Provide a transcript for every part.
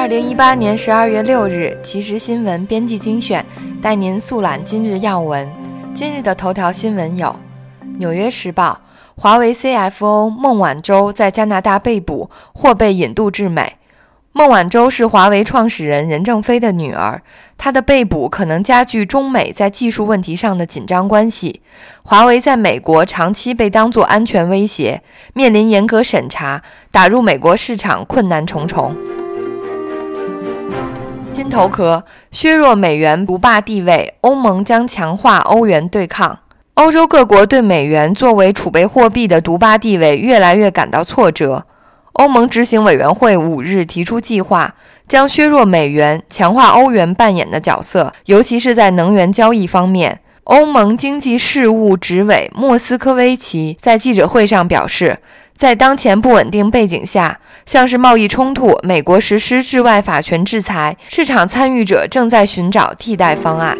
二零一八年十二月六日，即时新闻编辑精选带您速览今日要闻。今日的头条新闻有：《纽约时报》华为 CFO 孟晚舟在加拿大被捕，或被引渡至美。孟晚舟是华为创始人任正非的女儿，她的被捕可能加剧中美在技术问题上的紧张关系。华为在美国长期被当作安全威胁，面临严格审查，打入美国市场困难重重。金头壳削弱美元独霸地位，欧盟将强化欧元对抗。欧洲各国对美元作为储备货币的独霸地位越来越感到挫折。欧盟执行委员会五日提出计划，将削弱美元，强化欧元扮演的角色，尤其是在能源交易方面。欧盟经济事务执委莫斯科维奇在记者会上表示，在当前不稳定背景下，像是贸易冲突、美国实施治外法权制裁，市场参与者正在寻找替代方案。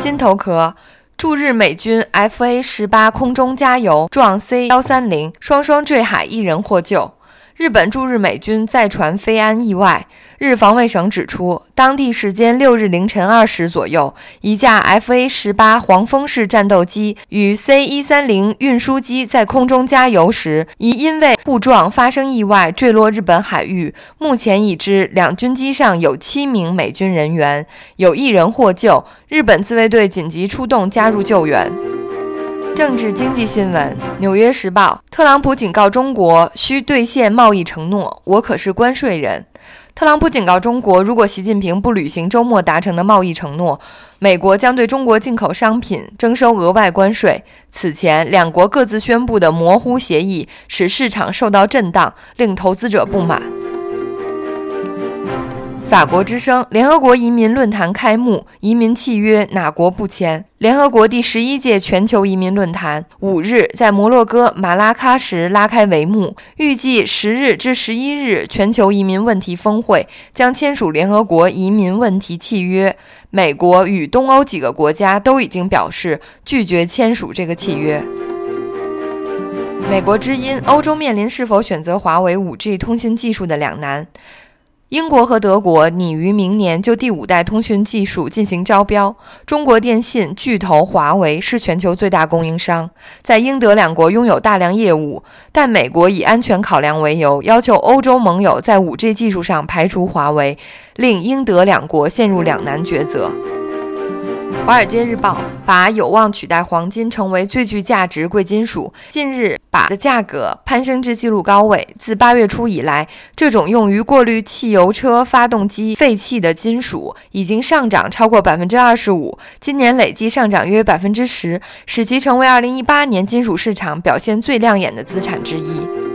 心头壳。驻日美军 F/A 十八空中加油撞 C 幺三零，双双坠海，一人获救。日本驻日美军载船飞安意外。日防卫省指出，当地时间六日凌晨二时左右，一架 F/A 十八黄蜂式战斗机与 C 一三零运输机在空中加油时，疑因为互撞发生意外，坠落日本海域。目前已知两军机上有七名美军人员，有一人获救。日本自卫队紧急出动加入救援。政治经济新闻，《纽约时报》：特朗普警告中国需兑现贸易承诺，我可是关税人。特朗普警告中国，如果习近平不履行周末达成的贸易承诺，美国将对中国进口商品征收额外关税。此前，两国各自宣布的模糊协议使市场受到震荡，令投资者不满。法国之声：联合国移民论坛开幕，移民契约哪国不签？联合国第十一届全球移民论坛五日在摩洛哥马拉喀什拉开帷幕，预计十日至十一日全球移民问题峰会将签署联合国移民问题契约。美国与东欧几个国家都已经表示拒绝签署这个契约。美国之音：欧洲面临是否选择华为 5G 通信技术的两难。英国和德国拟于明年就第五代通讯技术进行招标。中国电信巨头华为是全球最大供应商，在英德两国拥有大量业务，但美国以安全考量为由，要求欧洲盟友在 5G 技术上排除华为，令英德两国陷入两难抉择。《华尔街日报》把有望取代黄金成为最具价值贵金属。近日，把的价格攀升至纪录高位。自八月初以来，这种用于过滤汽油车发动机废气的金属已经上涨超过百分之二十五，今年累计上涨约百分之十，使其成为二零一八年金属市场表现最亮眼的资产之一。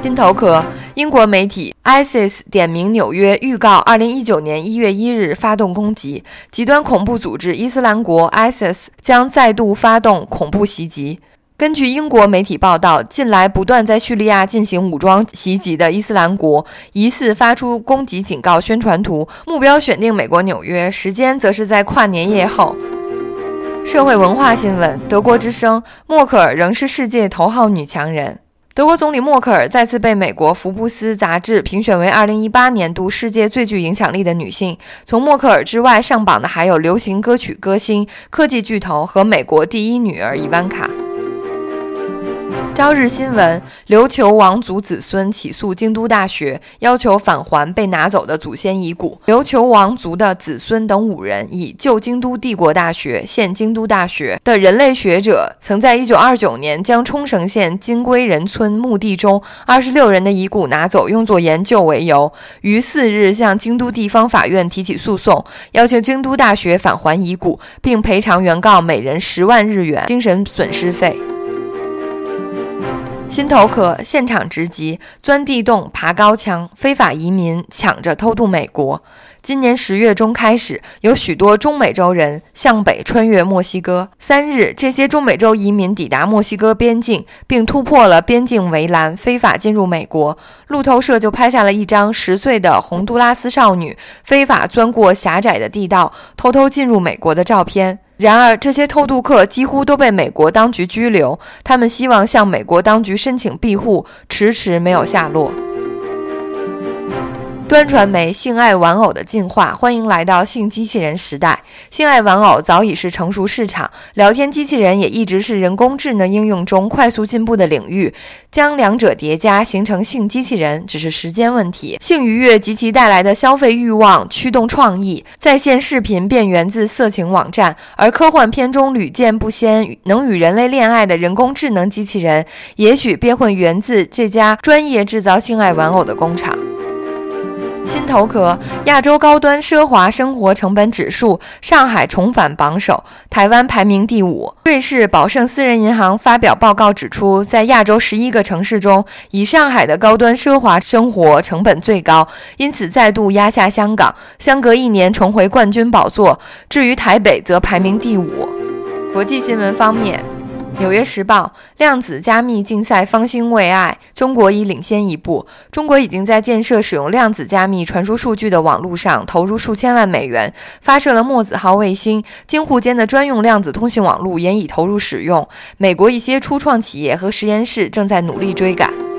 金头壳。英国媒体 ISIS 点名纽约，预告二零一九年一月一日发动攻击。极端恐怖组织伊斯兰国 ISIS 将再度发动恐怖袭击。根据英国媒体报道，近来不断在叙利亚进行武装袭击的伊斯兰国，疑似发出攻击警告宣传图，目标选定美国纽约，时间则是在跨年夜后。社会文化新闻：德国之声，默克尔仍是世界头号女强人。德国总理默克尔再次被美国《福布斯》杂志评选为2018年度世界最具影响力的女性。从默克尔之外上榜的还有流行歌曲歌星、科技巨头和美国第一女儿伊万卡。朝日新闻：琉球王族子孙起诉京都大学，要求返还被拿走的祖先遗骨。琉球王族的子孙等五人，以旧京都帝国大学（现京都大学）的人类学者，曾在1929年将冲绳县金龟人村墓地中26人的遗骨拿走，用作研究为由，于4日向京都地方法院提起诉讼，要求京都大学返还遗骨，并赔偿原告每人十万日元精神损失费。心头壳现场直击，钻地洞、爬高墙，非法移民抢着偷渡美国。今年十月中开始，有许多中美洲人向北穿越墨西哥。三日，这些中美洲移民抵达墨西哥边境，并突破了边境围栏，非法进入美国。路透社就拍下了一张十岁的洪都拉斯少女非法钻过狭窄的地道，偷偷进入美国的照片。然而，这些偷渡客几乎都被美国当局拘留。他们希望向美国当局申请庇护，迟迟没有下落。端传媒性爱玩偶的进化，欢迎来到性机器人时代。性爱玩偶早已是成熟市场，聊天机器人也一直是人工智能应用中快速进步的领域。将两者叠加形成性机器人，只是时间问题。性愉悦及其带来的消费欲望驱动创意，在线视频便源自色情网站，而科幻片中屡见不鲜能与人类恋爱的人工智能机器人，也许便会源自这家专业制造性爱玩偶的工厂。新头壳，亚洲高端奢华生活成本指数，上海重返榜首，台湾排名第五。瑞士宝盛私人银行发表报告指出，在亚洲十一个城市中，以上海的高端奢华生活成本最高，因此再度压下香港，相隔一年重回冠军宝座。至于台北，则排名第五。国际新闻方面。《纽约时报》量子加密竞赛方兴未艾，中国已领先一步。中国已经在建设使用量子加密传输数据的网络上投入数千万美元，发射了墨子号卫星。京沪间的专用量子通信网络也已投入使用。美国一些初创企业和实验室正在努力追赶。《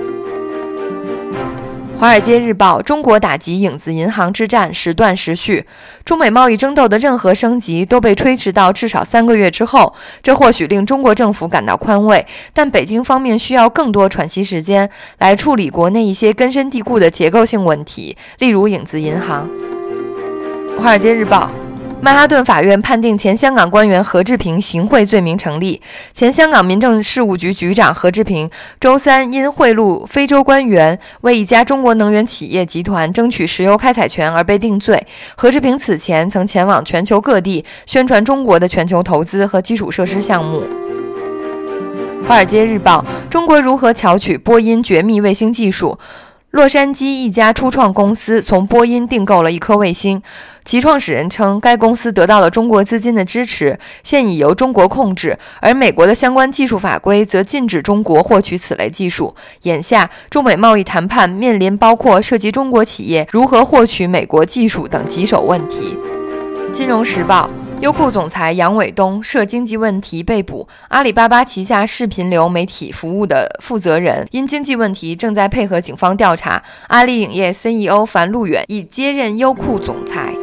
华尔街日报》：中国打击影子银行之战时断时续，中美贸易争斗的任何升级都被推迟到至少三个月之后。这或许令中国政府感到宽慰，但北京方面需要更多喘息时间来处理国内一些根深蒂固的结构性问题，例如影子银行。《华尔街日报》。曼哈顿法院判定前香港官员何志平行贿罪名成立。前香港民政事务局局长何志平周三因贿赂非洲官员，为一家中国能源企业集团争取石油开采权而被定罪。何志平此前曾前往全球各地宣传中国的全球投资和基础设施项目。《华尔街日报》：中国如何巧取波音绝密卫星技术？洛杉矶一家初创公司从波音订购了一颗卫星，其创始人称，该公司得到了中国资金的支持，现已由中国控制，而美国的相关技术法规则禁止中国获取此类技术。眼下，中美贸易谈判面临包括涉及中国企业如何获取美国技术等棘手问题。《金融时报》。优酷总裁杨伟东涉经济问题被捕，阿里巴巴旗下视频流媒体服务的负责人因经济问题正在配合警方调查。阿里影业 CEO 樊路远已接任优酷总裁。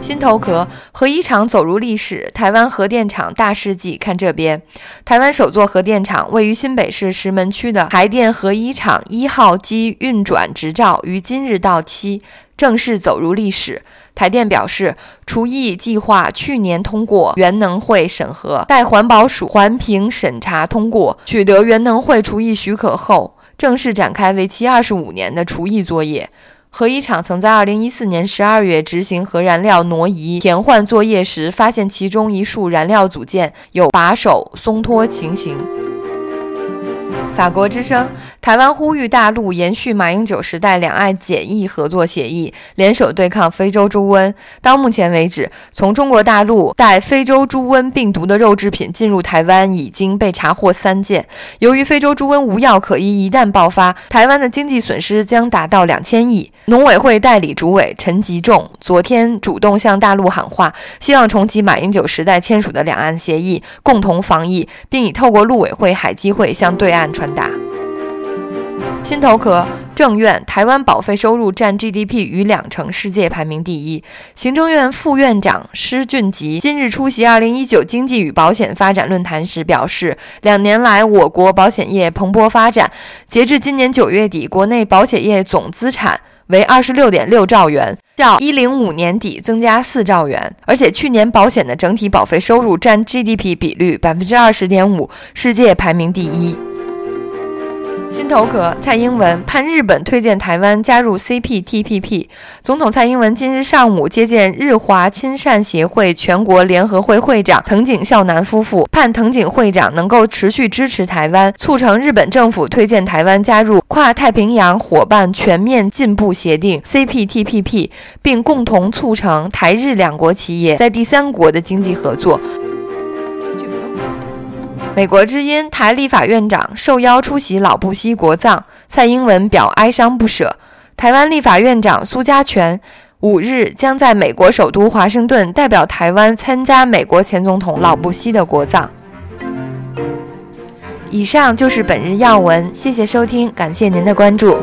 心头壳，核一厂走入历史，台湾核电厂大事记。看这边，台湾首座核电厂位于新北市石门区的台电核一厂一号机运转执照于今日到期，正式走入历史。台电表示，除役计划去年通过原能会审核，待环保署环评审查通过，取得原能会除役许可后，正式展开为期二十五年的除役作业。核一厂曾在二零一四年十二月执行核燃料挪移填换作业时，发现其中一束燃料组件有把手松脱情形。法国之声：台湾呼吁大陆延续马英九时代两岸检疫合作协议，联手对抗非洲猪瘟。到目前为止，从中国大陆带非洲猪瘟病毒的肉制品进入台湾已经被查获三件。由于非洲猪瘟无药可医，一旦爆发，台湾的经济损失将达到两千亿。农委会代理主委陈吉仲昨天主动向大陆喊话，希望重启马英九时代签署的两岸协议，共同防疫，并已透过陆委会、海基会向对岸传达。心头壳，政院台湾保费收入占 GDP 逾两成，世界排名第一。行政院副院长施俊吉今日出席2019经济与保险发展论坛时表示，两年来我国保险业蓬勃发展，截至今年九月底，国内保险业总资产。为二十六点六兆元，较一零五年底增加四兆元，而且去年保险的整体保费收入占 GDP 比率百分之二十点五，世界排名第一。新头壳，蔡英文盼日本推荐台湾加入 CPTPP。总统蔡英文今日上午接见日华亲善协会全国联合会会长藤井孝男夫妇，盼藤井会长能够持续支持台湾，促成日本政府推荐台湾加入跨太平洋伙伴全面进步协定 CPTPP，并共同促成台日两国企业在第三国的经济合作。美国之音台立法院长受邀出席老布希国葬，蔡英文表哀伤不舍。台湾立法院长苏家全五日将在美国首都华盛顿代表台湾参加美国前总统老布希的国葬。以上就是本日要闻，谢谢收听，感谢您的关注。